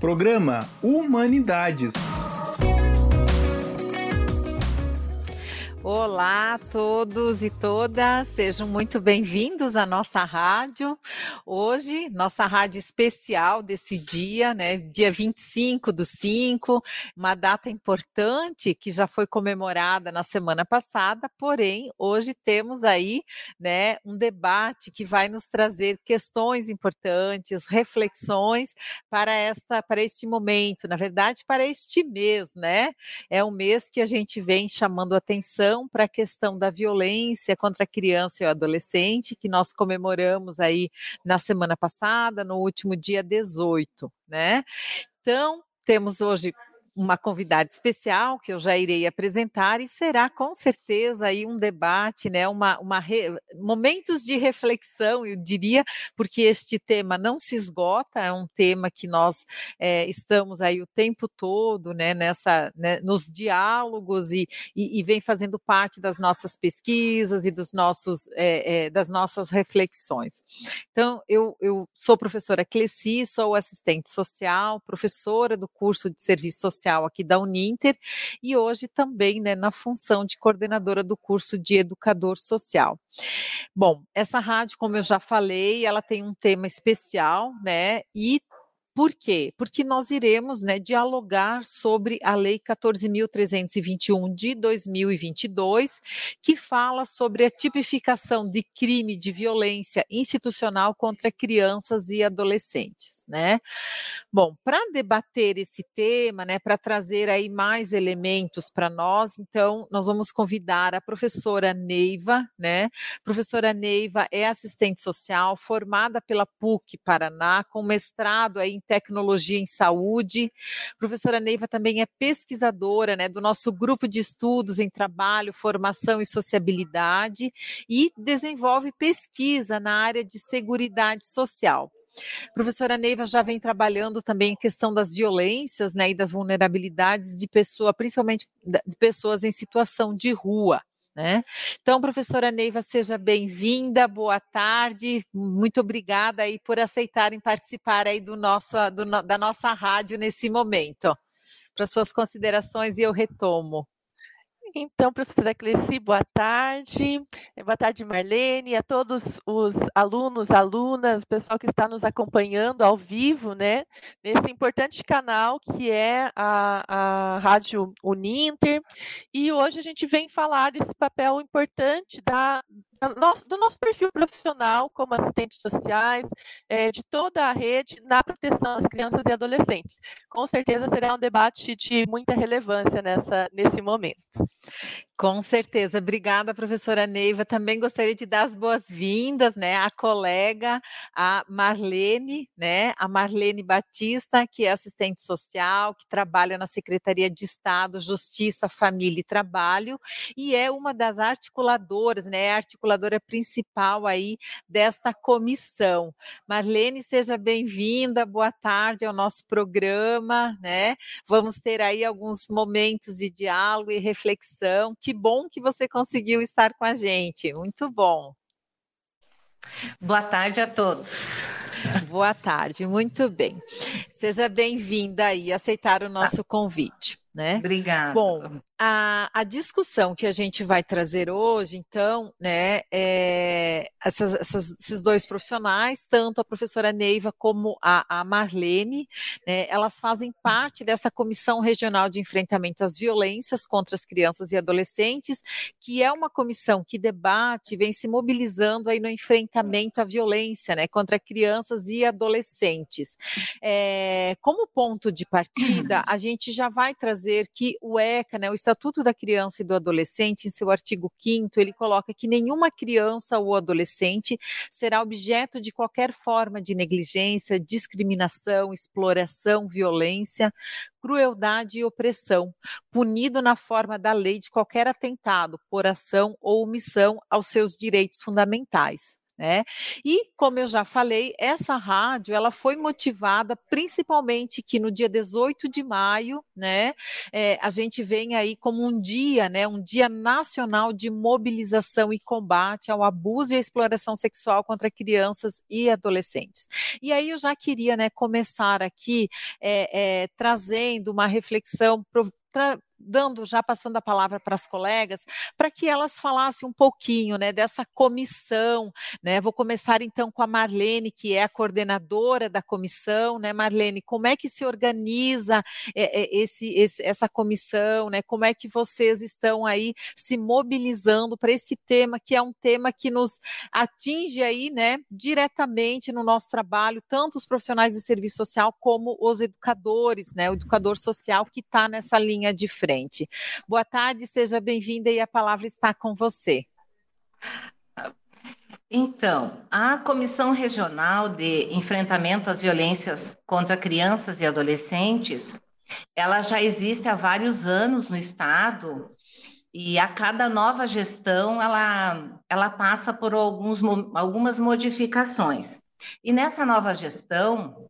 Programa Humanidades. Olá a todos e todas, sejam muito bem-vindos à nossa rádio. Hoje, nossa rádio especial desse dia, né? Dia 25 do 5, uma data importante que já foi comemorada na semana passada, porém, hoje temos aí, né, um debate que vai nos trazer questões importantes, reflexões para esta para este momento, na verdade, para este mês, né? É um mês que a gente vem chamando atenção atenção para a questão da violência contra a criança e o adolescente, que nós comemoramos aí na semana passada, no último dia 18, né? Então, temos hoje uma convidada especial que eu já irei apresentar e será com certeza aí um debate, né, uma, uma re... momentos de reflexão, eu diria, porque este tema não se esgota, é um tema que nós é, estamos aí o tempo todo, né, nessa, né, nos diálogos e, e, e, vem fazendo parte das nossas pesquisas e dos nossos, é, é, das nossas reflexões. Então, eu, eu sou professora Cleci, sou assistente social, professora do curso de serviço social social aqui da Uninter e hoje também né, na função de coordenadora do curso de educador social. Bom, essa rádio, como eu já falei, ela tem um tema especial, né? E por quê? Porque nós iremos né, dialogar sobre a Lei 14.321 de 2022, que fala sobre a tipificação de crime de violência institucional contra crianças e adolescentes. Né? Bom, para debater esse tema, né, para trazer aí mais elementos para nós, então nós vamos convidar a professora Neiva, né? Professora Neiva é assistente social formada pela PUC Paraná, com mestrado aí em tecnologia em saúde. A professora Neiva também é pesquisadora né, do nosso grupo de estudos em trabalho, formação e sociabilidade e desenvolve pesquisa na área de segurança social. A professora Neiva já vem trabalhando também a questão das violências né, e das vulnerabilidades de pessoa, principalmente de pessoas em situação de rua. Né? Então, professora Neiva, seja bem-vinda, boa tarde, muito obrigada aí por aceitarem participar aí do nosso, do, da nossa rádio nesse momento. Para suas considerações e eu retomo. Então, professora Cleci, boa tarde. Boa tarde, Marlene, a todos os alunos, alunas, o pessoal que está nos acompanhando ao vivo, né, nesse importante canal que é a, a Rádio Uninter. E hoje a gente vem falar desse papel importante da, do nosso perfil profissional como assistentes sociais, é, de toda a rede na proteção às crianças e adolescentes. Com certeza será um debate de muita relevância nessa, nesse momento. Com certeza. Obrigada, professora Neiva. Também gostaria de dar as boas-vindas, né, à colega, a Marlene, né, a Marlene Batista, que é assistente social, que trabalha na Secretaria de Estado, Justiça, Família e Trabalho, e é uma das articuladoras, né, a articuladora principal aí desta comissão. Marlene, seja bem-vinda. Boa tarde ao nosso programa, né? Vamos ter aí alguns momentos de diálogo e reflexão. Que que bom que você conseguiu estar com a gente. Muito bom. Boa tarde a todos. Boa tarde, muito bem. Seja bem-vinda aí, aceitar o nosso convite né? Obrigada. Bom, a, a discussão que a gente vai trazer hoje, então, né, é, essas, essas, esses dois profissionais, tanto a professora Neiva como a, a Marlene, né, elas fazem parte dessa Comissão Regional de Enfrentamento às Violências contra as Crianças e Adolescentes, que é uma comissão que debate, vem se mobilizando aí no enfrentamento à violência, né, contra crianças e adolescentes. É, como ponto de partida, a gente já vai trazer trazer que o ECA, né, o Estatuto da Criança e do Adolescente, em seu artigo 5 ele coloca que nenhuma criança ou adolescente será objeto de qualquer forma de negligência, discriminação, exploração, violência, crueldade e opressão, punido na forma da lei de qualquer atentado por ação ou omissão aos seus direitos fundamentais. Né? E como eu já falei, essa rádio ela foi motivada principalmente que no dia 18 de maio, né, é, a gente vem aí como um dia, né, um dia nacional de mobilização e combate ao abuso e à exploração sexual contra crianças e adolescentes. E aí eu já queria, né, começar aqui é, é, trazendo uma reflexão dando, já passando a palavra para as colegas, para que elas falassem um pouquinho, né, dessa comissão, né? Vou começar então com a Marlene, que é a coordenadora da comissão, né, Marlene? Como é que se organiza é, é, esse, esse, essa comissão, né? Como é que vocês estão aí se mobilizando para esse tema, que é um tema que nos atinge aí, né, diretamente no nosso trabalho, tanto os profissionais de serviço social como os educadores, né? O educador social que está nessa linha de frente frente. Boa tarde, seja bem-vinda e a palavra está com você. Então, a Comissão Regional de Enfrentamento às Violências contra Crianças e Adolescentes, ela já existe há vários anos no Estado e a cada nova gestão ela, ela passa por alguns, algumas modificações. E nessa nova gestão,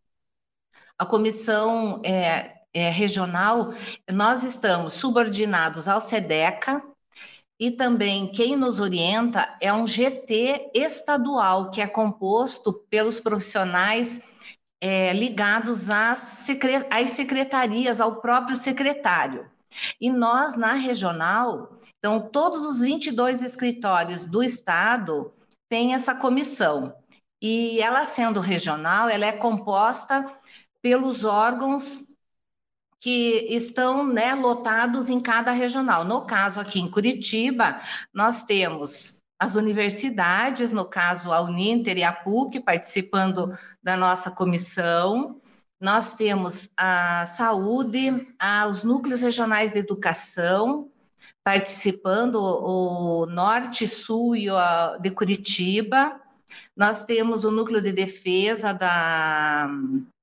a comissão é, é, regional, nós estamos subordinados ao SEDECA, e também quem nos orienta é um GT estadual, que é composto pelos profissionais é, ligados às, secre às secretarias, ao próprio secretário. E nós, na regional, então, todos os 22 escritórios do estado têm essa comissão. E ela sendo regional, ela é composta pelos órgãos que estão né, lotados em cada regional. No caso, aqui em Curitiba, nós temos as universidades, no caso a Uninter e a PUC, participando da nossa comissão. Nós temos a saúde, os núcleos regionais de educação, participando, o Norte, Sul e o de Curitiba. Nós temos o núcleo de defesa da,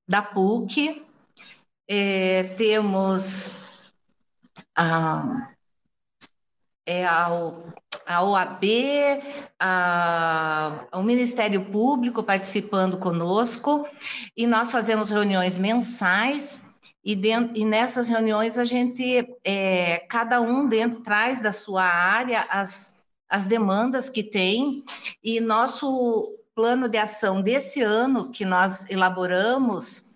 da PUC, é, temos a, é, a, a OAB, a, o Ministério Público participando conosco, e nós fazemos reuniões mensais, e, dentro, e nessas reuniões a gente, é, cada um dentro traz da sua área as, as demandas que tem, e nosso plano de ação desse ano que nós elaboramos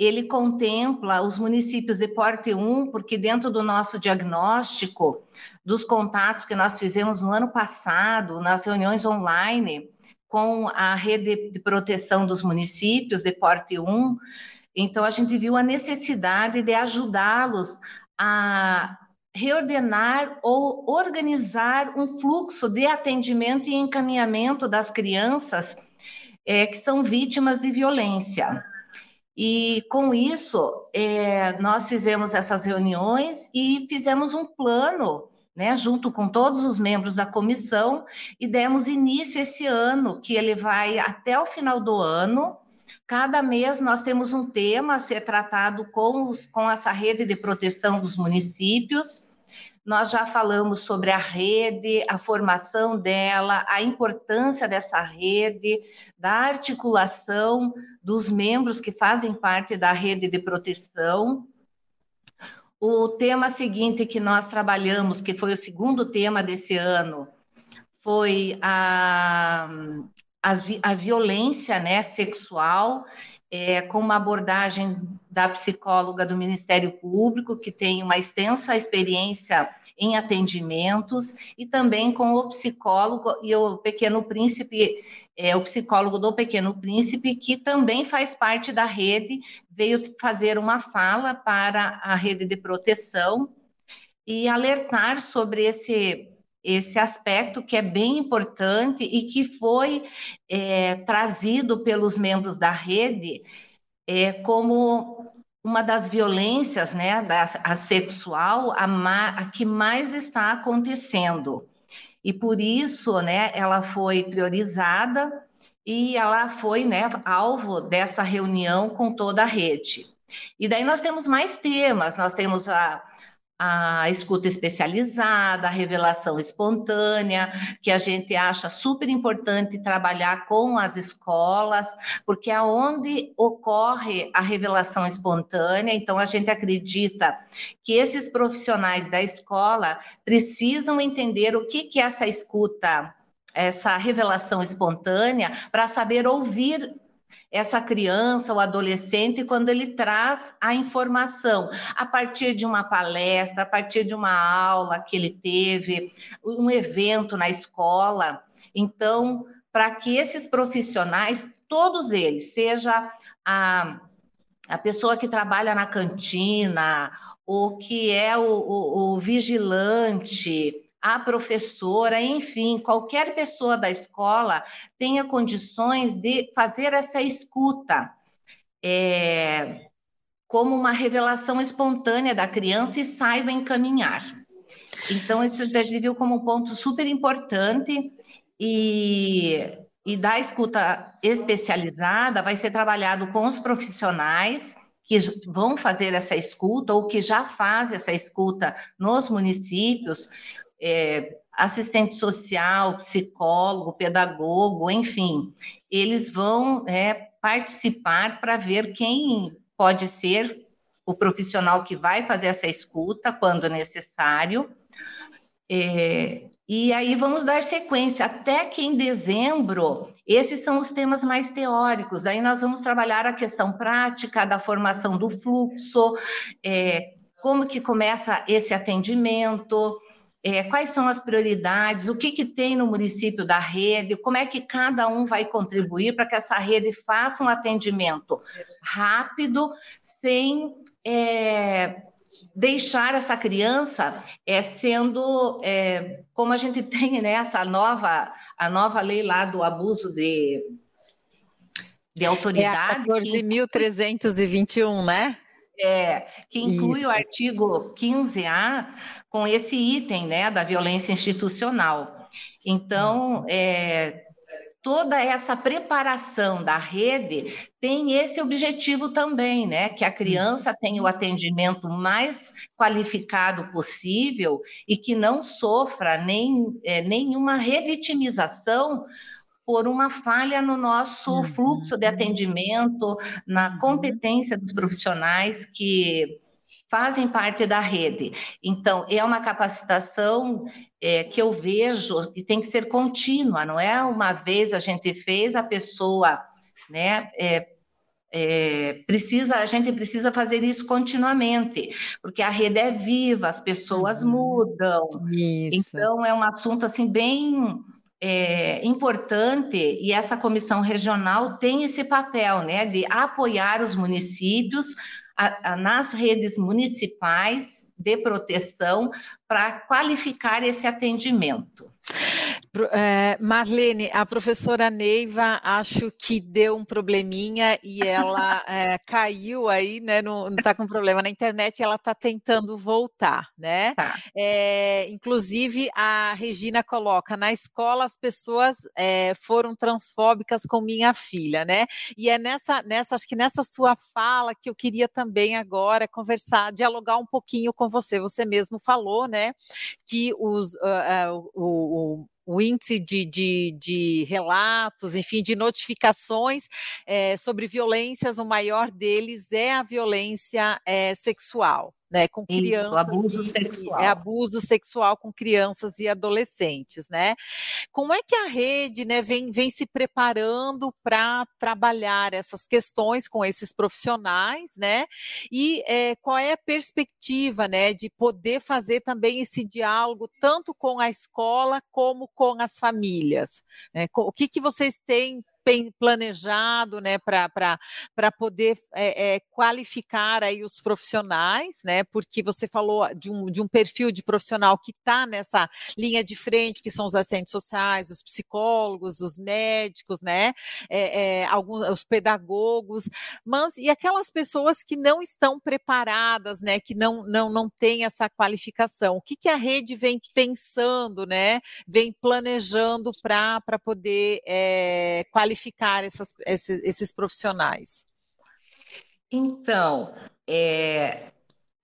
ele contempla os municípios de porte 1, porque dentro do nosso diagnóstico, dos contatos que nós fizemos no ano passado, nas reuniões online, com a rede de proteção dos municípios de porte 1, então a gente viu a necessidade de ajudá-los a reordenar ou organizar um fluxo de atendimento e encaminhamento das crianças é, que são vítimas de violência. E com isso, é, nós fizemos essas reuniões e fizemos um plano, né, junto com todos os membros da comissão, e demos início esse ano, que ele vai até o final do ano. Cada mês nós temos um tema a ser tratado com, os, com essa rede de proteção dos municípios. Nós já falamos sobre a rede, a formação dela, a importância dessa rede, da articulação dos membros que fazem parte da rede de proteção. O tema seguinte que nós trabalhamos, que foi o segundo tema desse ano, foi a, a, a violência né, sexual, é, com uma abordagem da psicóloga do Ministério Público, que tem uma extensa experiência em atendimentos, e também com o psicólogo e o Pequeno Príncipe, é, o psicólogo do Pequeno Príncipe, que também faz parte da rede, veio fazer uma fala para a rede de proteção e alertar sobre esse esse aspecto que é bem importante e que foi é, trazido pelos membros da rede é, como uma das violências, né, da, a sexual, a, ma, a que mais está acontecendo. E por isso, né, ela foi priorizada e ela foi, né, alvo dessa reunião com toda a rede. E daí nós temos mais temas, nós temos a, a escuta especializada, a revelação espontânea, que a gente acha super importante trabalhar com as escolas, porque é onde ocorre a revelação espontânea, então a gente acredita que esses profissionais da escola precisam entender o que, que é essa escuta, essa revelação espontânea, para saber ouvir essa criança ou adolescente quando ele traz a informação a partir de uma palestra, a partir de uma aula que ele teve, um evento na escola. Então, para que esses profissionais, todos eles, seja a, a pessoa que trabalha na cantina, ou que é o, o, o vigilante, a professora, enfim, qualquer pessoa da escola tenha condições de fazer essa escuta é, como uma revelação espontânea da criança e saiba encaminhar. Então, isso a gente viu como um ponto super importante e, e da escuta especializada vai ser trabalhado com os profissionais que vão fazer essa escuta ou que já fazem essa escuta nos municípios, é, assistente social, psicólogo, pedagogo, enfim, eles vão é, participar para ver quem pode ser o profissional que vai fazer essa escuta quando necessário. É, e aí vamos dar sequência até que em dezembro, esses são os temas mais teóricos. Aí nós vamos trabalhar a questão prática da formação do fluxo, é, como que começa esse atendimento, é, quais são as prioridades, o que, que tem no município da rede, como é que cada um vai contribuir para que essa rede faça um atendimento rápido, sem é, deixar essa criança é, sendo, é, como a gente tem né, essa nova, a nova lei lá do abuso de, de autoridade. É a 14.321, né? É, que inclui Isso. o artigo 15A com esse item né, da violência institucional. Então, é, toda essa preparação da rede tem esse objetivo também, né? Que a criança tenha o atendimento mais qualificado possível e que não sofra nem, é, nenhuma revitimização por uma falha no nosso uhum. fluxo de atendimento, na uhum. competência dos profissionais que fazem parte da rede. Então, é uma capacitação é, que eu vejo que tem que ser contínua, não é uma vez a gente fez, a pessoa, né, é, é, precisa, a gente precisa fazer isso continuamente, porque a rede é viva, as pessoas uhum. mudam. Isso. Então, é um assunto, assim, bem é, importante e essa comissão regional tem esse papel, né, de apoiar os municípios a, a, nas redes municipais de proteção para qualificar esse atendimento. É, Marlene, a professora Neiva acho que deu um probleminha e ela é, caiu aí, né? Não, está com problema na internet, ela está tentando voltar, né? Tá. É, inclusive a Regina coloca na escola as pessoas é, foram transfóbicas com minha filha, né? E é nessa, nessa, acho que nessa sua fala que eu queria também agora conversar, dialogar um pouquinho com você. Você mesmo falou, né? Que os uh, uh, o, o o índice de, de, de, relatos, enfim, de notificações é, sobre violências, o maior deles é a violência é, sexual né, com crianças. Isso, abuso sexual. É abuso sexual com crianças e adolescentes, né? Como é que a rede, né, vem, vem se preparando para trabalhar essas questões com esses profissionais, né? E é, qual é a perspectiva, né, de poder fazer também esse diálogo tanto com a escola como com as famílias? Né? O que, que vocês têm planejado, né, para poder é, é, qualificar aí os profissionais, né, porque você falou de um, de um perfil de profissional que está nessa linha de frente, que são os assistentes sociais, os psicólogos, os médicos, né, é, alguns, os pedagogos, mas e aquelas pessoas que não estão preparadas, né, que não, não, não têm essa qualificação, o que, que a rede vem pensando, né, vem planejando para poder qualificar qualificar essas, esses, esses profissionais? Então, é,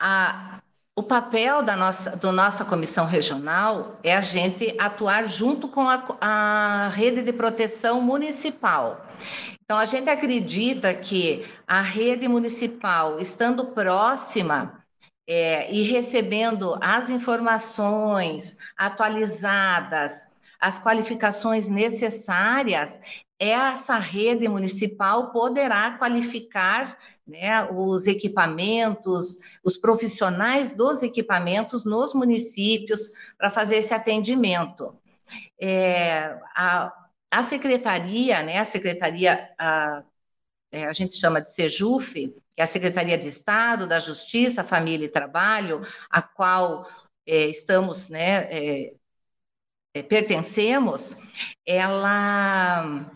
a, o papel da nossa, do nossa comissão regional é a gente atuar junto com a, a rede de proteção municipal. Então, a gente acredita que a rede municipal, estando próxima é, e recebendo as informações atualizadas, as qualificações necessárias, essa rede municipal poderá qualificar né, os equipamentos, os profissionais dos equipamentos nos municípios para fazer esse atendimento. É, a, a secretaria, né, a secretaria, a, é, a gente chama de SEJUF, que é a Secretaria de Estado da Justiça, Família e Trabalho, a qual é, estamos, né, é, é, pertencemos, ela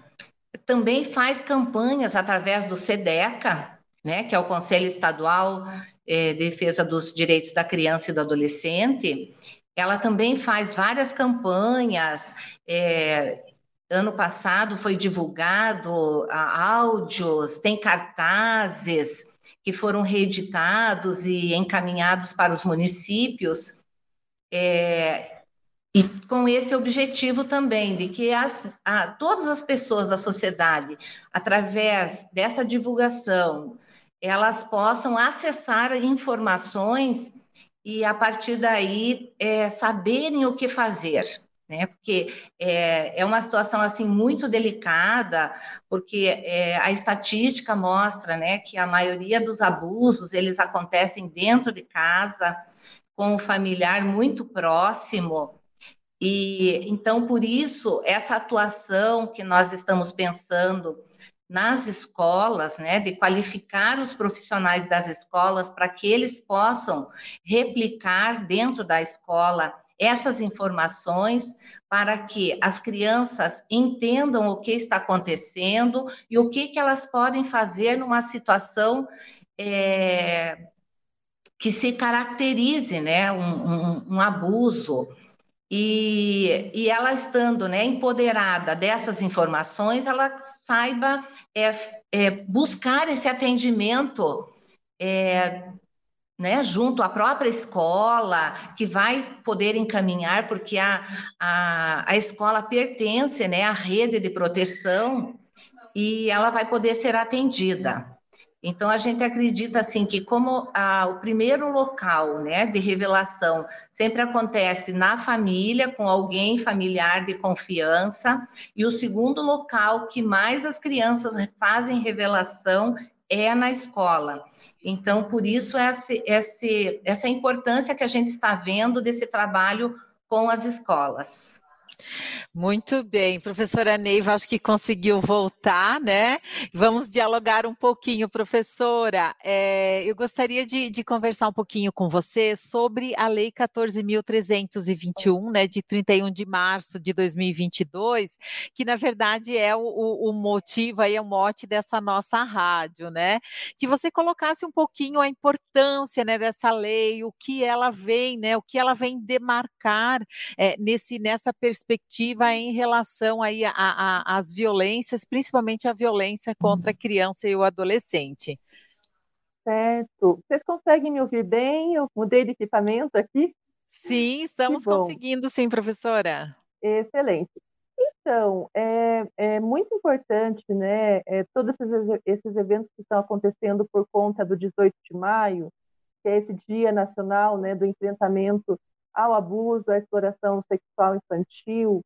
também faz campanhas através do SEDECA, né, que é o Conselho Estadual é, de Defesa dos Direitos da Criança e do Adolescente, ela também faz várias campanhas. É, ano passado foi divulgado áudios, tem cartazes que foram reeditados e encaminhados para os municípios. É, e com esse objetivo também, de que as, a, todas as pessoas da sociedade, através dessa divulgação, elas possam acessar informações e, a partir daí, é, saberem o que fazer. Né? Porque é, é uma situação assim muito delicada, porque é, a estatística mostra né, que a maioria dos abusos eles acontecem dentro de casa, com o familiar muito próximo, e então, por isso, essa atuação que nós estamos pensando nas escolas, né, de qualificar os profissionais das escolas para que eles possam replicar dentro da escola essas informações para que as crianças entendam o que está acontecendo e o que, que elas podem fazer numa situação é, que se caracterize, né, um, um, um abuso, e, e ela estando né, empoderada dessas informações, ela saiba é, é, buscar esse atendimento é, né, junto à própria escola, que vai poder encaminhar, porque a, a, a escola pertence né, à rede de proteção e ela vai poder ser atendida. Então, a gente acredita assim que como a, o primeiro local né, de revelação sempre acontece na família, com alguém familiar de confiança, e o segundo local que mais as crianças fazem revelação é na escola. Então, por isso, essa, essa, essa importância que a gente está vendo desse trabalho com as escolas. Muito bem, professora Neiva, acho que conseguiu voltar, né? Vamos dialogar um pouquinho, professora. É, eu gostaria de, de, conversar um pouquinho com você sobre a Lei 14.321, né, de 31 de março de 2022, que na verdade é o, o, motivo aí, é o mote dessa nossa rádio, né? Que você colocasse um pouquinho a importância, né, dessa lei, o que ela vem, né, o que ela vem demarcar é, nesse, nessa perspectiva perspectiva em relação aí às violências, principalmente a violência contra a criança e o adolescente. Certo. Vocês conseguem me ouvir bem? Eu mudei de equipamento aqui? Sim, estamos conseguindo, sim, professora. Excelente. Então, é, é muito importante, né, é, todos esses, esses eventos que estão acontecendo por conta do 18 de maio, que é esse Dia Nacional né, do Enfrentamento ao abuso, à exploração sexual infantil,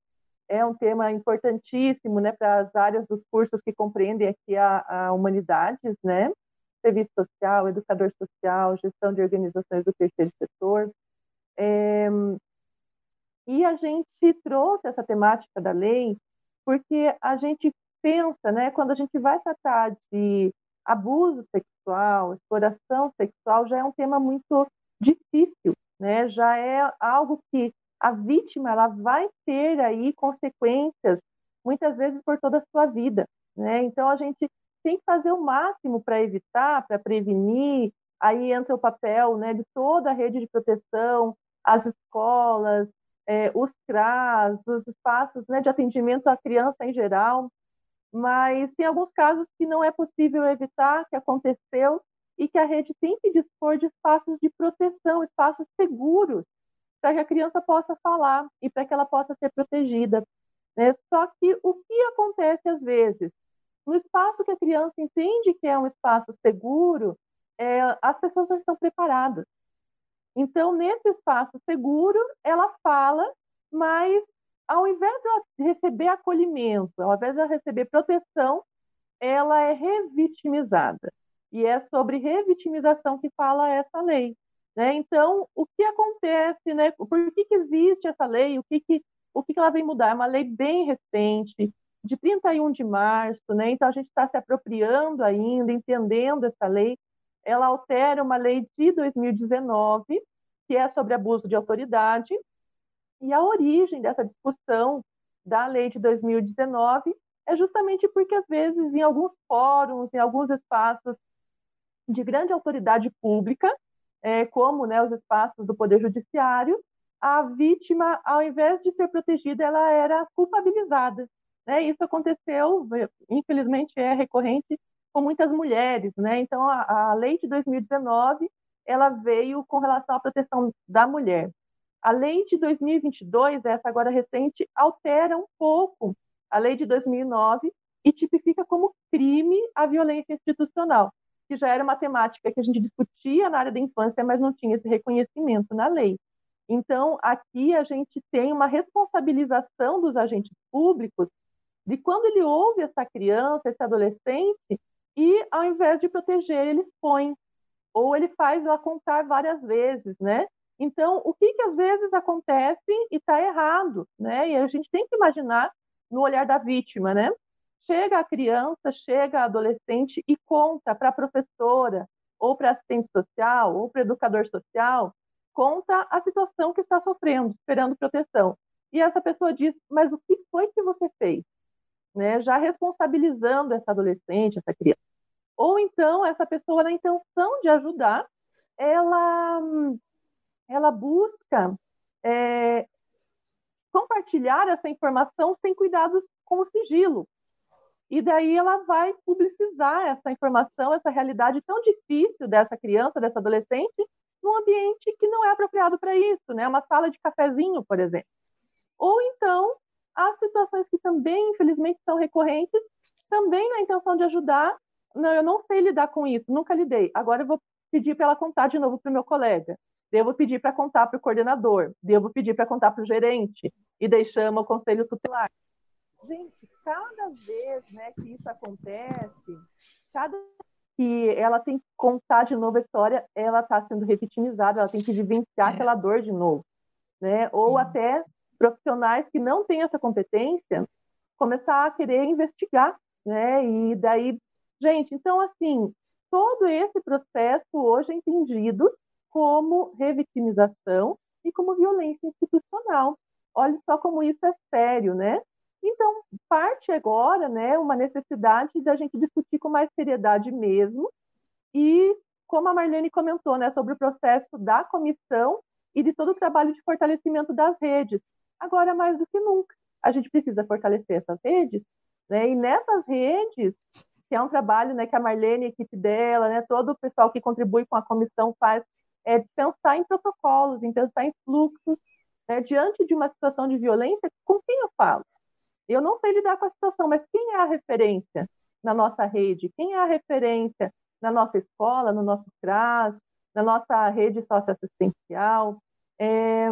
é um tema importantíssimo né, para as áreas dos cursos que compreendem aqui a, a humanidades, né? serviço social, educador social, gestão de organizações do terceiro setor. É, e a gente trouxe essa temática da lei porque a gente pensa, né, quando a gente vai tratar de abuso sexual, exploração sexual, já é um tema muito difícil, né? Já é algo que a vítima ela vai ter aí consequências muitas vezes por toda a sua vida, né? Então a gente tem que fazer o máximo para evitar, para prevenir. Aí entra o papel, né, de toda a rede de proteção, as escolas, é, os CRAS, os espaços né, de atendimento à criança em geral. Mas tem alguns casos que não é possível evitar, que aconteceu, e que a rede tem que dispor de espaços de proteção, espaços seguros, para que a criança possa falar e para que ela possa ser protegida. Né? Só que o que acontece às vezes? No espaço que a criança entende que é um espaço seguro, é, as pessoas não estão preparadas. Então, nesse espaço seguro, ela fala, mas ao invés de receber acolhimento, ao invés de receber proteção, ela é revitimizada. E é sobre revitimização que fala essa lei. Né? Então, o que acontece? Né? Por que, que existe essa lei? O que, que, o que, que ela vem mudar? É uma lei bem recente, de 31 de março, né? então a gente está se apropriando ainda, entendendo essa lei. Ela altera uma lei de 2019, que é sobre abuso de autoridade, e a origem dessa discussão da lei de 2019 é justamente porque, às vezes, em alguns fóruns, em alguns espaços de grande autoridade pública, é, como né, os espaços do Poder Judiciário, a vítima, ao invés de ser protegida, ela era culpabilizada. Né? Isso aconteceu, infelizmente, é recorrente com muitas mulheres. Né? Então, a, a lei de 2019 ela veio com relação à proteção da mulher. A lei de 2022, essa agora recente, altera um pouco a lei de 2009 e tipifica como crime a violência institucional que já era uma temática que a gente discutia na área da infância, mas não tinha esse reconhecimento na lei. Então, aqui a gente tem uma responsabilização dos agentes públicos de quando ele ouve essa criança, esse adolescente, e ao invés de proteger, ele expõe, ou ele faz ela contar várias vezes, né? Então, o que, que às vezes acontece e está errado, né? E a gente tem que imaginar no olhar da vítima, né? Chega a criança, chega a adolescente e conta para a professora, ou para assistente social, ou para educador social, conta a situação que está sofrendo, esperando proteção. E essa pessoa diz: Mas o que foi que você fez? Né? Já responsabilizando essa adolescente, essa criança. Ou então, essa pessoa, na intenção de ajudar, ela, ela busca é, compartilhar essa informação sem cuidados com o sigilo. E daí ela vai publicizar essa informação, essa realidade tão difícil dessa criança, dessa adolescente, num ambiente que não é apropriado para isso, né? Uma sala de cafezinho, por exemplo. Ou então, as situações que também, infelizmente, são recorrentes, também na intenção de ajudar, não, eu não sei lidar com isso, nunca lidei. Agora eu vou pedir para ela contar de novo para o meu colega. Devo pedir para contar para o coordenador. Devo pedir para contar para o gerente. E deixamos o conselho tutelar. Gente, cada vez né, que isso acontece, cada que ela tem que contar de novo a história, ela está sendo revitimizada, ela tem que vivenciar é. aquela dor de novo. Né? Ou até profissionais que não têm essa competência começar a querer investigar. Né? E daí, gente, então, assim, todo esse processo hoje é entendido como revitimização e como violência institucional. Olha só como isso é sério, né? Então, parte agora, né, uma necessidade da gente discutir com mais seriedade mesmo, e como a Marlene comentou, né, sobre o processo da comissão e de todo o trabalho de fortalecimento das redes. Agora, mais do que nunca, a gente precisa fortalecer essas redes, né, e nessas redes, que é um trabalho né, que a Marlene, a equipe dela, né, todo o pessoal que contribui com a comissão faz, é pensar em protocolos, em pensar em fluxos, né, diante de uma situação de violência, com quem eu falo? Eu não sei lidar com a situação, mas quem é a referência na nossa rede? Quem é a referência na nossa escola, no nosso CRAS, na nossa rede socioassistencial? É,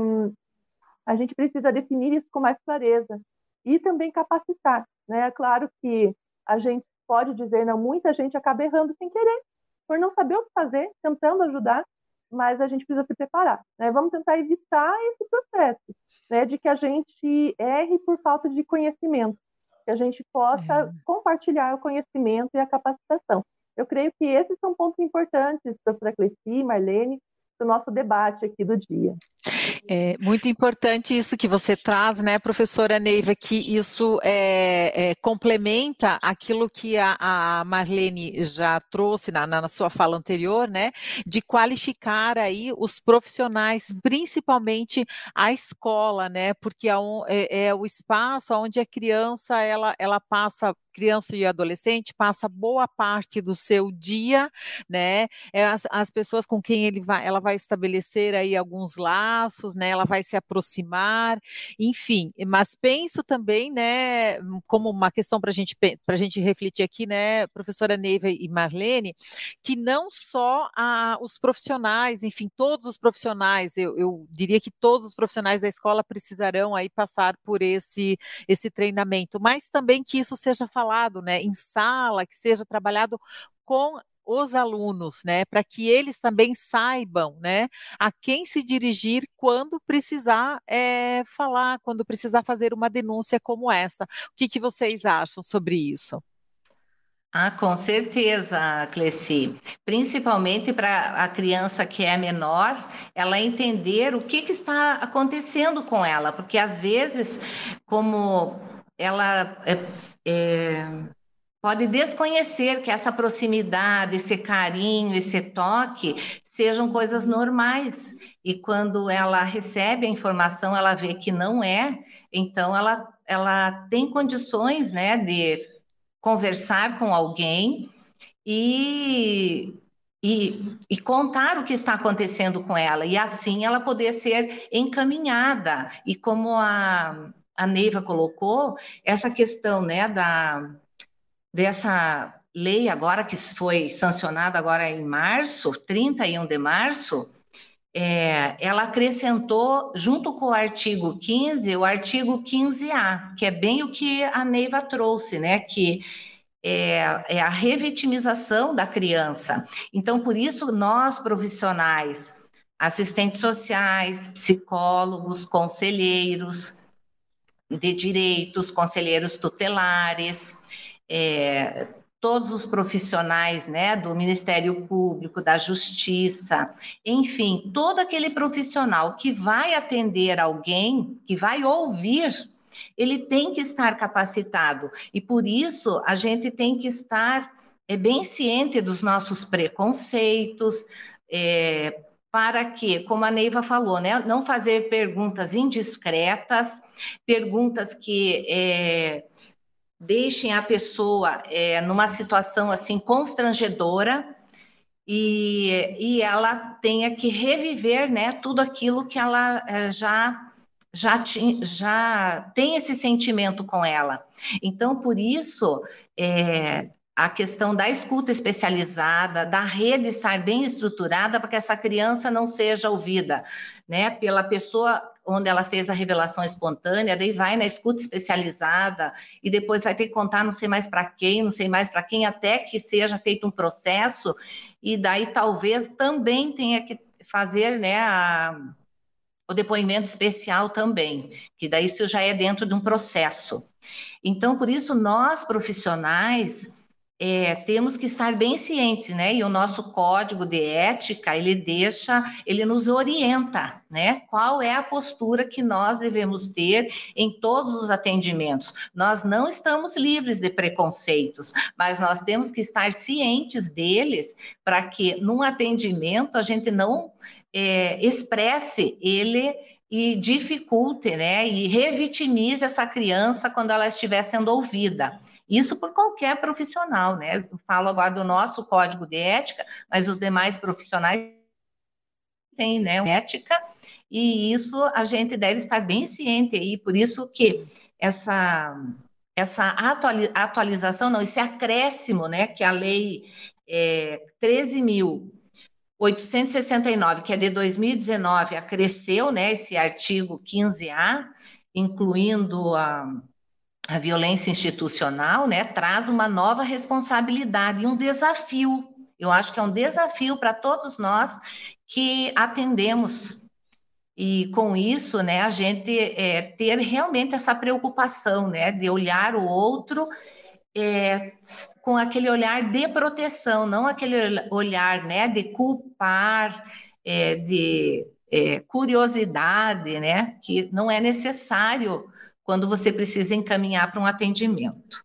a gente precisa definir isso com mais clareza e também capacitar. Né? É claro que a gente pode dizer, não, muita gente acaba errando sem querer, por não saber o que fazer, tentando ajudar, mas a gente precisa se preparar. Né? Vamos tentar evitar esse processo né, de que a gente erre por falta de conhecimento, que a gente possa é. compartilhar o conhecimento e a capacitação. Eu creio que esses são pontos importantes, professora Cleci, Marlene, para o nosso debate aqui do dia. É muito importante isso que você traz, né, professora Neiva, que isso é, é, complementa aquilo que a, a Marlene já trouxe na, na, sua fala anterior, né, de qualificar aí os profissionais, principalmente a escola, né, porque é, é, é o espaço onde a criança ela, ela passa criança e adolescente passa boa parte do seu dia, né? É as, as pessoas com quem ele vai, ela vai estabelecer aí alguns laços, né? Ela vai se aproximar, enfim. Mas penso também, né, como uma questão para gente, a gente refletir aqui, né, professora Neiva e Marlene, que não só a, os profissionais, enfim, todos os profissionais, eu, eu diria que todos os profissionais da escola precisarão aí passar por esse, esse treinamento, mas também que isso seja falado, né, em sala, que seja trabalhado com os alunos, né, para que eles também saibam, né, a quem se dirigir quando precisar é, falar, quando precisar fazer uma denúncia como essa. O que, que vocês acham sobre isso? Ah, com certeza, Cleci. Principalmente para a criança que é menor, ela entender o que, que está acontecendo com ela, porque às vezes, como ela é, é, pode desconhecer que essa proximidade, esse carinho, esse toque sejam coisas normais. E quando ela recebe a informação, ela vê que não é, então ela, ela tem condições né, de conversar com alguém e, e, e, contar o que está acontecendo com ela, e assim ela poder ser encaminhada. E como a, a Neiva colocou, essa questão né, da, dessa lei agora que foi sancionada agora em março, 31 de março, é, ela acrescentou, junto com o artigo 15, o artigo 15A, que é bem o que a Neiva trouxe, né? Que é, é a revitimização da criança. Então, por isso, nós profissionais, assistentes sociais, psicólogos, conselheiros de direitos, conselheiros tutelares, é, todos os profissionais né, do Ministério Público, da Justiça, enfim, todo aquele profissional que vai atender alguém, que vai ouvir, ele tem que estar capacitado. E por isso a gente tem que estar é, bem ciente dos nossos preconceitos, é, para que, como a Neiva falou, né, não fazer perguntas indiscretas, perguntas que é, deixem a pessoa é, numa situação assim constrangedora e, e ela tenha que reviver né, tudo aquilo que ela é, já já, ti, já tem esse sentimento com ela. Então, por isso, é, a questão da escuta especializada, da rede estar bem estruturada para que essa criança não seja ouvida, né, pela pessoa onde ela fez a revelação espontânea, daí vai na escuta especializada e depois vai ter que contar não sei mais para quem, não sei mais para quem, até que seja feito um processo e daí talvez também tenha que fazer, né, a, o depoimento especial também, que daí isso já é dentro de um processo. Então, por isso nós profissionais é, temos que estar bem cientes, né? E o nosso código de ética, ele deixa, ele nos orienta, né? Qual é a postura que nós devemos ter em todos os atendimentos. Nós não estamos livres de preconceitos, mas nós temos que estar cientes deles para que num atendimento a gente não é, expresse ele e dificulte, né, e revitimize essa criança quando ela estiver sendo ouvida. Isso por qualquer profissional, né? Eu falo agora do nosso código de ética, mas os demais profissionais têm, né, ética, e isso a gente deve estar bem ciente aí, por isso que essa essa atualização, não, esse acréscimo, né, que a lei é, 13 mil 869, que é de 2019, acresceu né, esse artigo 15A, incluindo a, a violência institucional, né, traz uma nova responsabilidade e um desafio. Eu acho que é um desafio para todos nós que atendemos. E com isso, né, a gente é, ter realmente essa preocupação, né, de olhar o outro é, com aquele olhar de proteção, não aquele olhar né, de culpar, é, de é, curiosidade, né, que não é necessário quando você precisa encaminhar para um atendimento.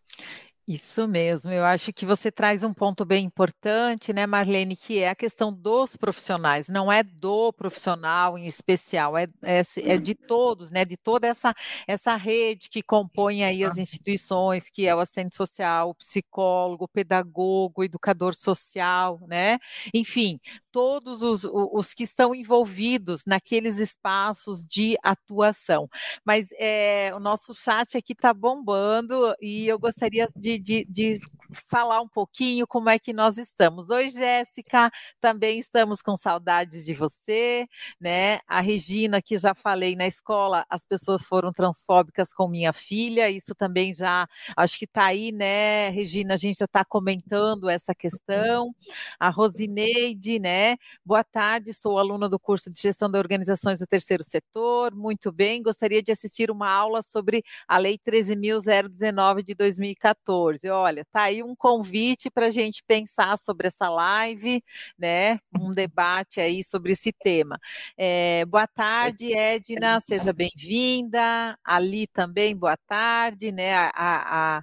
Isso mesmo, eu acho que você traz um ponto bem importante, né, Marlene, que é a questão dos profissionais, não é do profissional em especial, é, é, é de todos, né, de toda essa, essa rede que compõe aí as instituições, que é o assistente social, o psicólogo, o pedagogo, o educador social, né, enfim, todos os, os que estão envolvidos naqueles espaços de atuação. Mas é, o nosso chat aqui está bombando e eu gostaria de de, de, falar um pouquinho como é que nós estamos. Oi, Jéssica, também estamos com saudades de você, né? A Regina, que já falei na escola, as pessoas foram transfóbicas com minha filha, isso também já, acho que está aí, né, Regina? A gente já está comentando essa questão. A Rosineide, né? Boa tarde, sou aluna do curso de gestão de organizações do terceiro setor, muito bem, gostaria de assistir uma aula sobre a Lei 13.019 de 2014. 14. Olha, tá aí um convite para a gente pensar sobre essa live, né? Um debate aí sobre esse tema. É, boa tarde, Edna, seja bem-vinda. Ali também, boa tarde, né? A, a,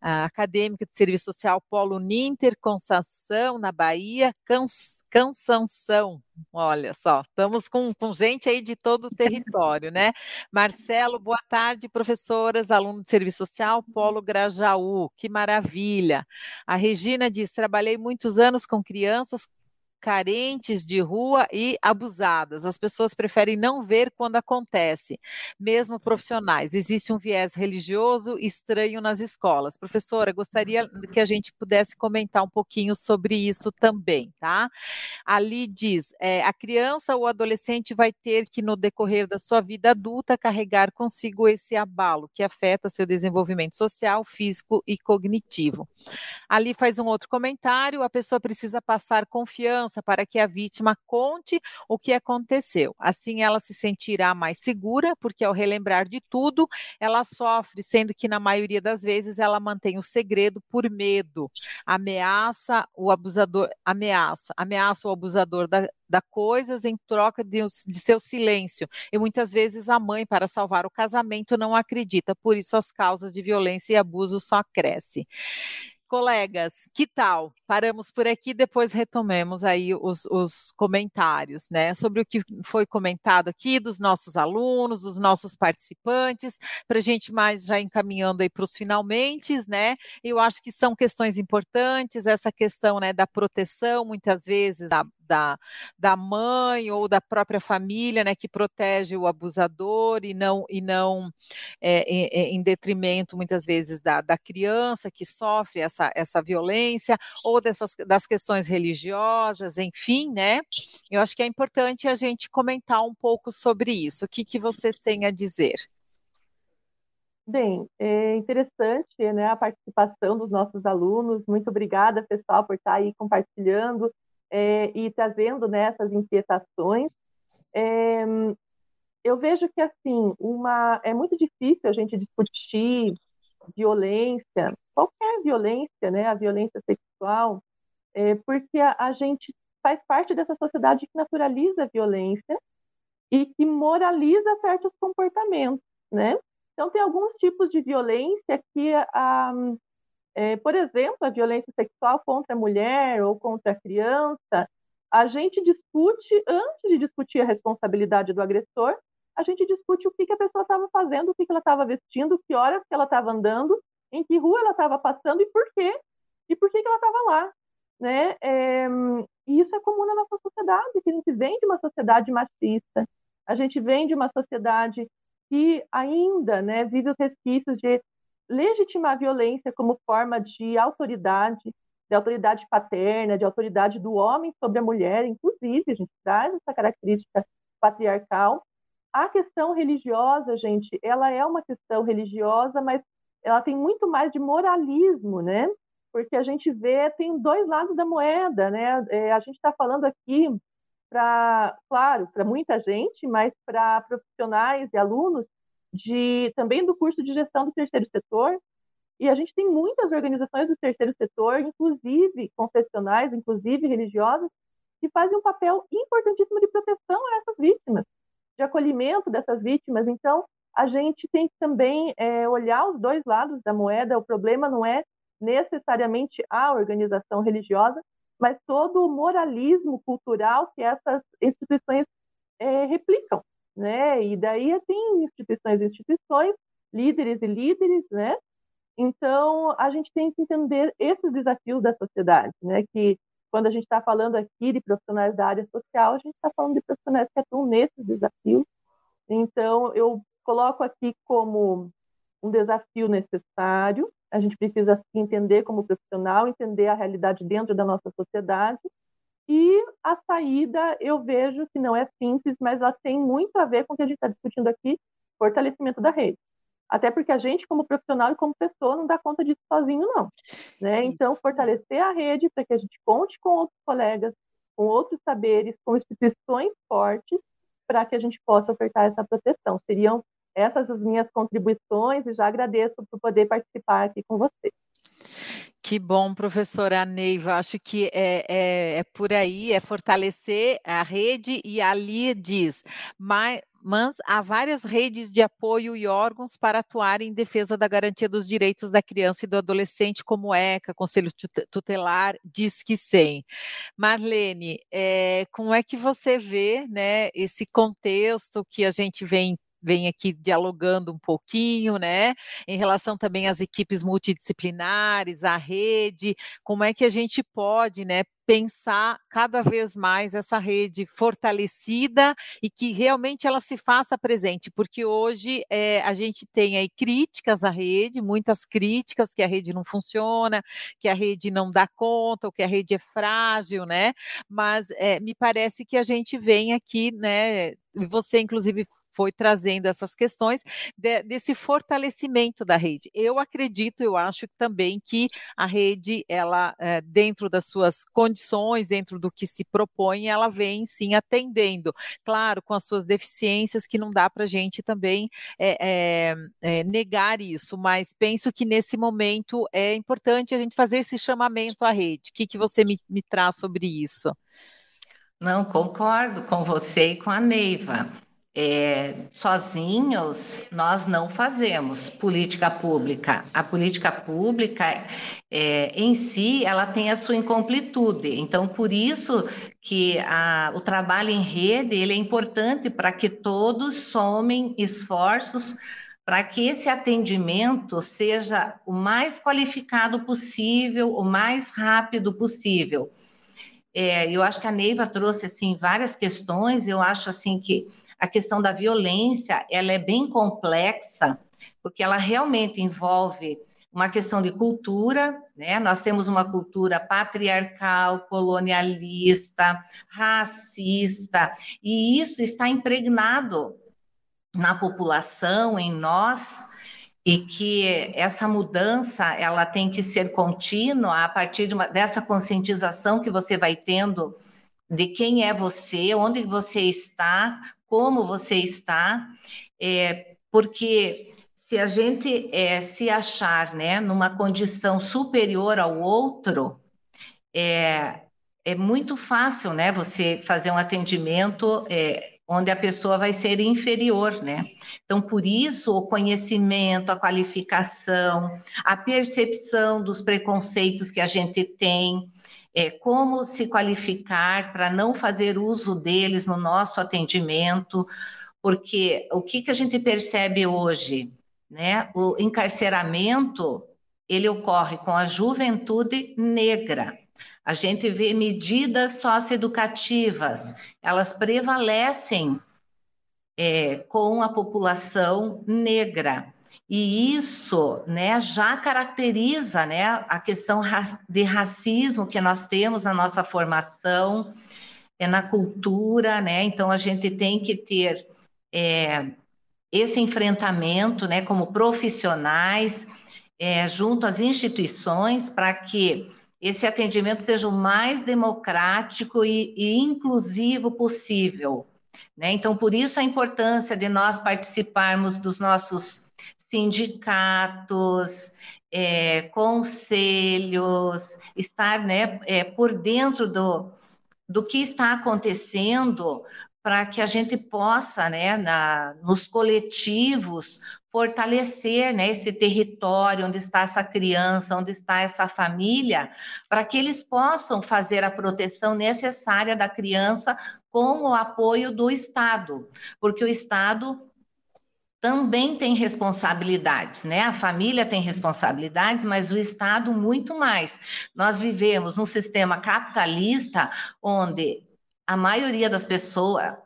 a acadêmica de serviço social Polo Ninter, Conceição, na Bahia, Cans, Cansanção. Olha só, estamos com, com gente aí de todo o território, né? Marcelo, boa tarde, professoras, aluno de serviço social, Polo Grajaú, que maravilha. A Regina diz: trabalhei muitos anos com crianças carentes de rua e abusadas. As pessoas preferem não ver quando acontece, mesmo profissionais. Existe um viés religioso estranho nas escolas. Professora, gostaria que a gente pudesse comentar um pouquinho sobre isso também, tá? Ali diz: é, a criança ou adolescente vai ter que, no decorrer da sua vida adulta, carregar consigo esse abalo que afeta seu desenvolvimento social, físico e cognitivo. Ali faz um outro comentário: a pessoa precisa passar confiança para que a vítima conte o que aconteceu. Assim, ela se sentirá mais segura, porque ao relembrar de tudo, ela sofre, sendo que na maioria das vezes ela mantém o segredo por medo, ameaça o abusador, ameaça, ameaça o abusador da, da coisas em troca de, de, seu silêncio. E muitas vezes a mãe, para salvar o casamento, não acredita, por isso as causas de violência e abuso só crescem. Colegas, que tal? Paramos por aqui, depois retomemos aí os, os, comentários, né? Sobre o que foi comentado aqui dos nossos alunos, dos nossos participantes, para a gente mais já encaminhando aí para os finalmente, né? Eu acho que são questões importantes, essa questão né, da proteção, muitas vezes, da, da, da mãe ou da própria família, né, que protege o abusador e não, e não é, em, em, detrimento, muitas vezes, da, da criança que sofre essa, essa violência, ou dessas, das questões religiosas, enfim, né? Eu acho que é importante a gente comentar um pouco sobre isso. O que, que vocês têm a dizer? Bem, é interessante né, a participação dos nossos alunos. Muito obrigada, pessoal, por estar aí compartilhando é, e trazendo né, essas inquietações. É, eu vejo que assim uma é muito difícil a gente discutir violência, qualquer violência, né, a violência sexual, é, porque a, a gente faz parte dessa sociedade que naturaliza a violência e que moraliza certos comportamentos, né? Então tem alguns tipos de violência que a, é, por exemplo, a violência sexual contra a mulher ou contra a criança, a gente discute, antes de discutir a responsabilidade do agressor, a gente discute o que, que a pessoa estava fazendo, o que, que ela estava vestindo, que horas que ela estava andando, em que rua ela estava passando e por quê, e por que, que ela estava lá. Né? É, e isso é comum na nossa sociedade, que a gente vem de uma sociedade machista, a gente vem de uma sociedade que ainda né, vive os resquícios de legitimar a violência como forma de autoridade, de autoridade paterna, de autoridade do homem sobre a mulher, inclusive, a gente traz essa característica patriarcal. A questão religiosa, gente, ela é uma questão religiosa, mas ela tem muito mais de moralismo, né? Porque a gente vê, tem dois lados da moeda, né? É, a gente está falando aqui para, claro, para muita gente, mas para profissionais e alunos de também do curso de gestão do terceiro setor. E a gente tem muitas organizações do terceiro setor, inclusive confessionais, inclusive religiosas, que fazem um papel importantíssimo de proteção a essas vítimas, de acolhimento dessas vítimas. Então, a gente tem que também é, olhar os dois lados da moeda. O problema não é necessariamente a organização religiosa, mas todo o moralismo cultural que essas instituições é, replicam, né? E daí tem instituições e instituições, líderes e líderes, né? Então a gente tem que entender esses desafios da sociedade, né? Que quando a gente está falando aqui de profissionais da área social, a gente está falando de profissionais que atuam nesses desafios. Então eu coloco aqui como um desafio necessário. A gente precisa se entender como profissional, entender a realidade dentro da nossa sociedade. E a saída, eu vejo que não é simples, mas ela tem muito a ver com o que a gente está discutindo aqui, fortalecimento da rede. Até porque a gente, como profissional e como pessoa, não dá conta disso sozinho, não. Né? Então, fortalecer a rede para que a gente conte com outros colegas, com outros saberes, com instituições fortes, para que a gente possa ofertar essa proteção. Seriam essas as minhas contribuições e já agradeço por poder participar aqui com você. Que bom, professora Neiva. Acho que é, é, é, por aí, é fortalecer a rede, e ali diz, mas, mas há várias redes de apoio e órgãos para atuar em defesa da garantia dos direitos da criança e do adolescente, como ECA, Conselho Tutelar, diz que sim. Marlene, é, como é que você vê né, esse contexto que a gente vem vem aqui dialogando um pouquinho, né? Em relação também às equipes multidisciplinares, à rede, como é que a gente pode, né, pensar cada vez mais essa rede fortalecida e que realmente ela se faça presente, porque hoje é, a gente tem aí críticas à rede, muitas críticas que a rede não funciona, que a rede não dá conta, ou que a rede é frágil, né? Mas é, me parece que a gente vem aqui, né? Você, inclusive, foi trazendo essas questões de, desse fortalecimento da rede. Eu acredito, eu acho também que a rede, ela, é, dentro das suas condições, dentro do que se propõe, ela vem sim atendendo. Claro, com as suas deficiências, que não dá para a gente também é, é, negar isso, mas penso que nesse momento é importante a gente fazer esse chamamento à rede. O que, que você me, me traz sobre isso? Não, concordo com você e com a Neiva é, sozinhos nós não fazemos política pública. A política pública é, em si ela tem a sua incompletude. Então por isso que a, o trabalho em rede ele é importante para que todos somem esforços para que esse atendimento seja o mais qualificado possível, o mais rápido possível. É, eu acho que a Neiva trouxe assim várias questões. Eu acho assim que a questão da violência ela é bem complexa, porque ela realmente envolve uma questão de cultura, né? Nós temos uma cultura patriarcal, colonialista, racista, e isso está impregnado na população, em nós, e que essa mudança ela tem que ser contínua a partir de uma, dessa conscientização que você vai tendo de quem é você, onde você está, como você está, é, porque se a gente é, se achar né, numa condição superior ao outro, é, é muito fácil né, você fazer um atendimento é, onde a pessoa vai ser inferior, né? Então, por isso, o conhecimento, a qualificação, a percepção dos preconceitos que a gente tem, é, como se qualificar para não fazer uso deles no nosso atendimento, porque o que, que a gente percebe hoje? Né? O encarceramento ele ocorre com a juventude negra. A gente vê medidas socioeducativas, elas prevalecem é, com a população negra. E isso né, já caracteriza né, a questão de racismo que nós temos na nossa formação, é, na cultura, né? Então a gente tem que ter é, esse enfrentamento né, como profissionais, é, junto às instituições, para que esse atendimento seja o mais democrático e, e inclusivo possível. Né? Então, por isso a importância de nós participarmos dos nossos sindicatos, é, conselhos, estar né, é, por dentro do, do que está acontecendo para que a gente possa, né, na, nos coletivos, fortalecer né, esse território onde está essa criança, onde está essa família, para que eles possam fazer a proteção necessária da criança com o apoio do Estado, porque o Estado também tem responsabilidades, né? A família tem responsabilidades, mas o Estado muito mais. Nós vivemos num sistema capitalista onde a maioria das pessoas,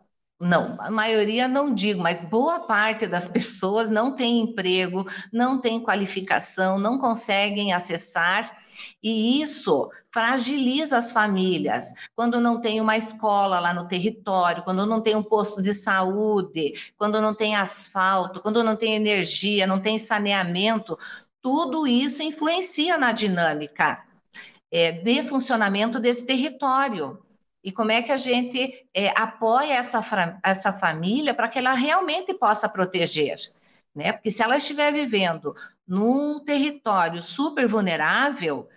não, a maioria não digo, mas boa parte das pessoas não tem emprego, não tem qualificação, não conseguem acessar, e isso fragiliza as famílias. Quando não tem uma escola lá no território, quando não tem um posto de saúde, quando não tem asfalto, quando não tem energia, não tem saneamento, tudo isso influencia na dinâmica é, de funcionamento desse território. E como é que a gente é, apoia essa, essa família para que ela realmente possa proteger? Né? Porque se ela estiver vivendo num território super vulnerável,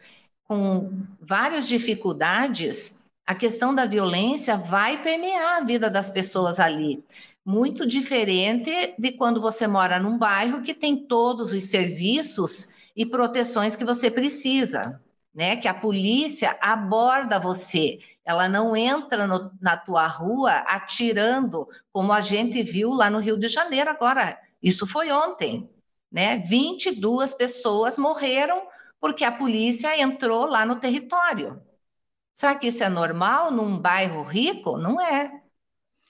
com várias dificuldades, a questão da violência vai permear a vida das pessoas ali. Muito diferente de quando você mora num bairro que tem todos os serviços e proteções que você precisa, né? Que a polícia aborda você ela não entra no, na tua rua atirando, como a gente viu lá no Rio de Janeiro agora. Isso foi ontem, né? 22 pessoas morreram porque a polícia entrou lá no território. Será que isso é normal num bairro rico? Não é.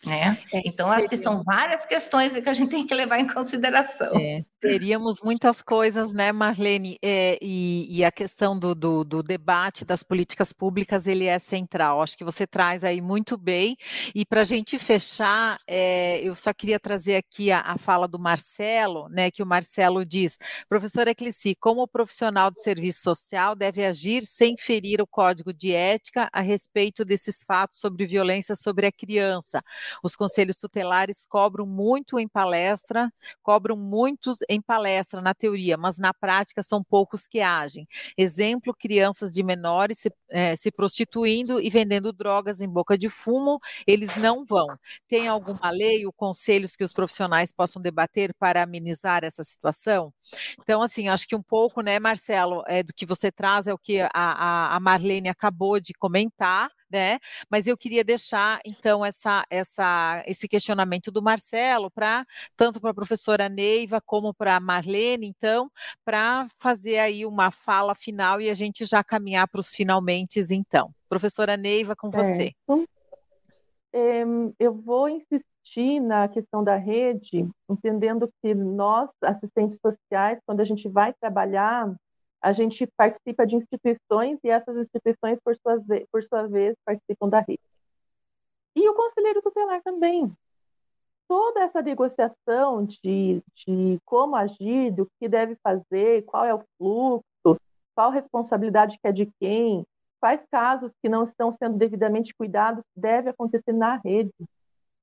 Né? É, então, acho que são várias questões que a gente tem que levar em consideração. É, teríamos muitas coisas, né, Marlene? É, e, e, a questão do, do, do, debate das políticas públicas, ele é central. Acho que você traz aí muito bem. E para a gente fechar, é, eu só queria trazer aqui a, a, fala do Marcelo, né, que o Marcelo diz, professor Eclesi, como profissional do serviço social deve agir sem ferir o código de ética a respeito desses fatos sobre violência sobre a criança? Os conselhos tutelares cobram muito em palestra, cobram muitos em palestra na teoria, mas na prática são poucos que agem. Exemplo: crianças de menores se, é, se prostituindo e vendendo drogas em boca de fumo, eles não vão. Tem alguma lei ou conselhos que os profissionais possam debater para amenizar essa situação? Então, assim, acho que um pouco, né, Marcelo, é, do que você traz é o que a, a Marlene acabou de comentar né? Mas eu queria deixar então essa, essa, esse questionamento do Marcelo para tanto para a professora Neiva como para a Marlene, então, para fazer aí uma fala final e a gente já caminhar para os finalmente, então. Professora Neiva, com você. É, eu vou insistir na questão da rede, entendendo que nós, assistentes sociais, quando a gente vai trabalhar a gente participa de instituições e essas instituições, por, suas, por sua vez, participam da rede. E o conselheiro tutelar também. Toda essa negociação de, de como agir, do que deve fazer, qual é o fluxo, qual responsabilidade que é de quem, quais casos que não estão sendo devidamente cuidados, deve acontecer na rede.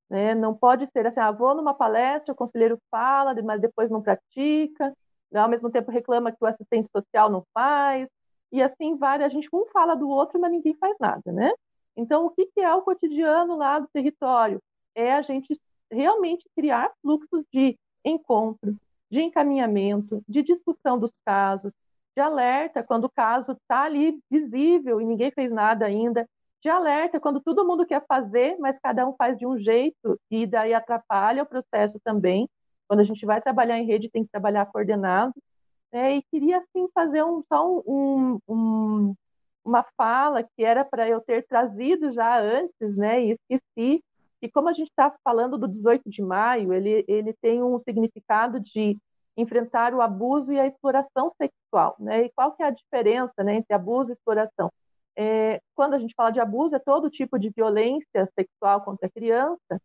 Né? Não pode ser assim, ah, vou numa palestra, o conselheiro fala, mas depois não pratica, ao mesmo tempo reclama que o assistente social não faz, e assim vai, a gente um fala do outro, mas ninguém faz nada, né? Então, o que, que é o cotidiano lá do território? É a gente realmente criar fluxos de encontro, de encaminhamento, de discussão dos casos, de alerta quando o caso está ali visível e ninguém fez nada ainda, de alerta quando todo mundo quer fazer, mas cada um faz de um jeito e daí atrapalha o processo também. Quando a gente vai trabalhar em rede, tem que trabalhar coordenado. Né? E queria, assim, fazer um, só um, um, uma fala que era para eu ter trazido já antes, né? E esqueci. E como a gente está falando do 18 de maio, ele, ele tem um significado de enfrentar o abuso e a exploração sexual, né? E qual que é a diferença, né, entre abuso e exploração? É, quando a gente fala de abuso, é todo tipo de violência sexual contra a criança,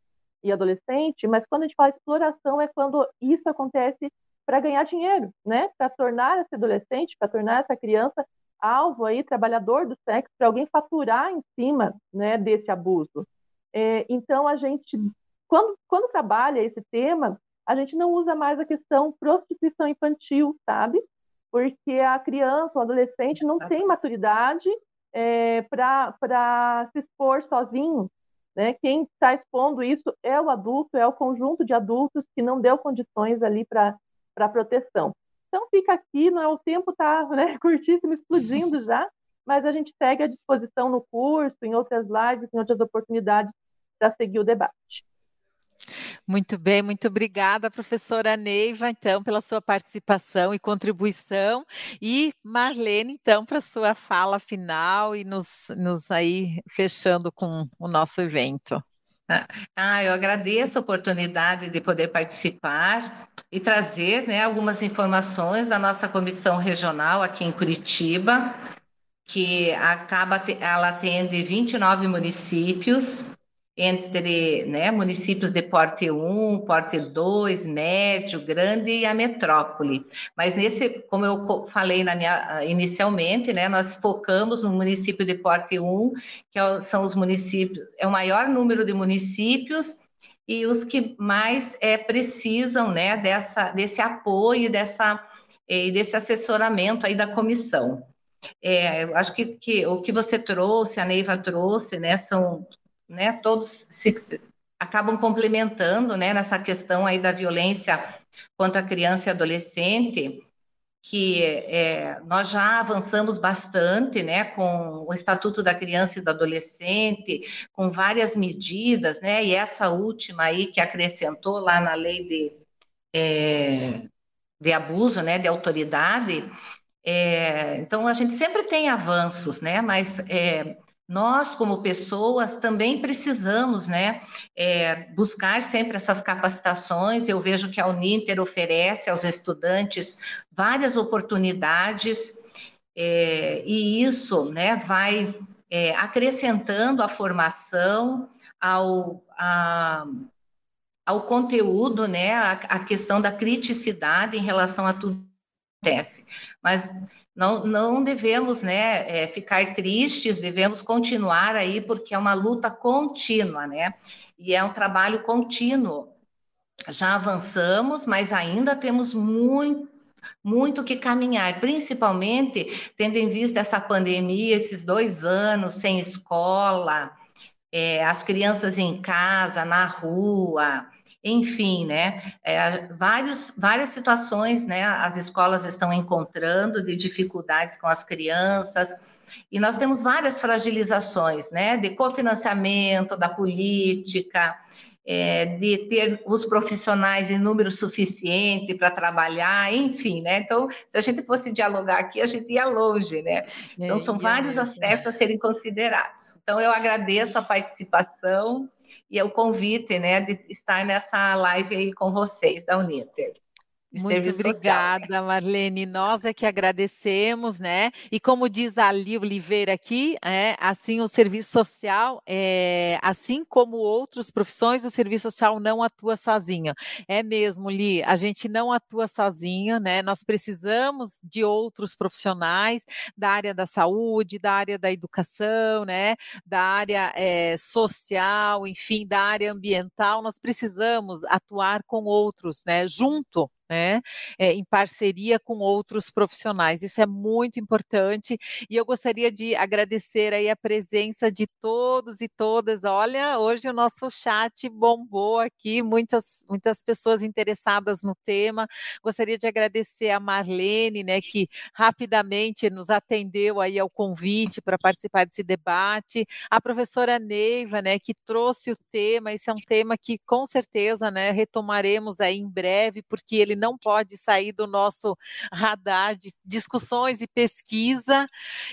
e adolescente, mas quando a gente fala exploração é quando isso acontece para ganhar dinheiro, né? Para tornar esse adolescente, para tornar essa criança alvo aí, trabalhador do sexo, para alguém faturar em cima, né, desse abuso. É, então a gente, quando, quando trabalha esse tema, a gente não usa mais a questão prostituição infantil, sabe? Porque a criança, o adolescente não tem maturidade é, para se expor sozinho. Né? Quem está expondo isso é o adulto, é o conjunto de adultos que não deu condições ali para proteção. Então fica aqui, não é o tempo está né, curtíssimo, explodindo já, mas a gente segue à disposição no curso, em outras lives, em outras oportunidades para seguir o debate. Muito bem, muito obrigada, professora Neiva, então, pela sua participação e contribuição. E Marlene, então, para sua fala final e nos, nos aí fechando com o nosso evento. Ah, eu agradeço a oportunidade de poder participar e trazer né, algumas informações da nossa comissão regional aqui em Curitiba, que acaba, ela atende 29 municípios, entre né, municípios de porte 1, porte 2, médio, grande e a metrópole. Mas nesse, como eu falei minha, inicialmente, né, nós focamos no município de porte 1, que é são os municípios, é o maior número de municípios e os que mais é, precisam né, dessa, desse apoio dessa, e desse assessoramento aí da comissão. É, eu acho que, que, o que você trouxe, a Neiva trouxe, né, são né, todos se acabam complementando, né, nessa questão aí da violência contra a criança e adolescente, que é, nós já avançamos bastante, né, com o Estatuto da Criança e do Adolescente, com várias medidas, né, e essa última aí que acrescentou lá na lei de, é, de abuso, né, de autoridade, é, então a gente sempre tem avanços, né, mas é, nós, como pessoas, também precisamos né, é, buscar sempre essas capacitações. Eu vejo que a Uninter oferece aos estudantes várias oportunidades, é, e isso né, vai é, acrescentando a formação ao, a, ao conteúdo, né, a, a questão da criticidade em relação a tudo que acontece. Mas não, não devemos né, é, ficar tristes, devemos continuar aí, porque é uma luta contínua, né? E é um trabalho contínuo. Já avançamos, mas ainda temos muito muito que caminhar, principalmente tendo em vista essa pandemia, esses dois anos sem escola, é, as crianças em casa, na rua, enfim, né, é, vários, várias situações, né, as escolas estão encontrando de dificuldades com as crianças, e nós temos várias fragilizações, né, de cofinanciamento, da política, é, de ter os profissionais em número suficiente para trabalhar, enfim, né? Então, se a gente fosse dialogar aqui, a gente ia longe, né? Então, são é, vários aspectos a serem considerados. Então, eu agradeço a participação e o convite, né, de estar nessa live aí com vocês da Uniter. Muito obrigada, social? Marlene. Nós é que agradecemos, né? E como diz a Ali Oliveira aqui, é, assim o serviço social, é, assim como outras profissões, o serviço social não atua sozinho. É mesmo, Li, a gente não atua sozinho, né? Nós precisamos de outros profissionais da área da saúde, da área da educação, né? Da área é, social, enfim, da área ambiental. Nós precisamos atuar com outros, né? Junto né, é, em parceria com outros profissionais. Isso é muito importante e eu gostaria de agradecer aí a presença de todos e todas. Olha, hoje o nosso chat bombou aqui, muitas muitas pessoas interessadas no tema. Gostaria de agradecer a Marlene, né, que rapidamente nos atendeu aí ao convite para participar desse debate. A professora Neiva, né, que trouxe o tema. Esse é um tema que com certeza, né, retomaremos aí em breve, porque ele não pode sair do nosso radar de discussões e pesquisa,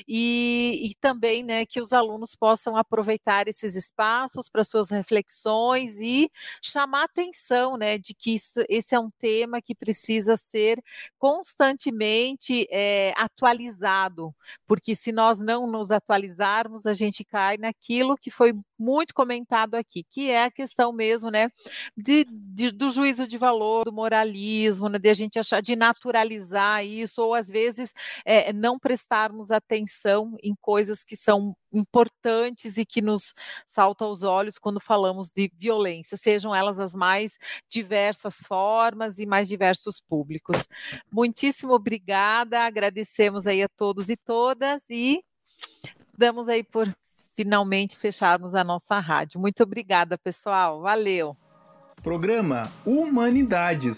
e, e também né, que os alunos possam aproveitar esses espaços para suas reflexões e chamar atenção né, de que isso, esse é um tema que precisa ser constantemente é, atualizado, porque se nós não nos atualizarmos, a gente cai naquilo que foi muito comentado aqui, que é a questão mesmo, né, de, de, do juízo de valor, do moralismo, né, de a gente achar de naturalizar isso, ou às vezes é, não prestarmos atenção em coisas que são importantes e que nos saltam aos olhos quando falamos de violência, sejam elas as mais diversas formas e mais diversos públicos. Muitíssimo obrigada, agradecemos aí a todos e todas e damos aí por finalmente fecharmos a nossa rádio. Muito obrigada, pessoal. Valeu. Programa Humanidades.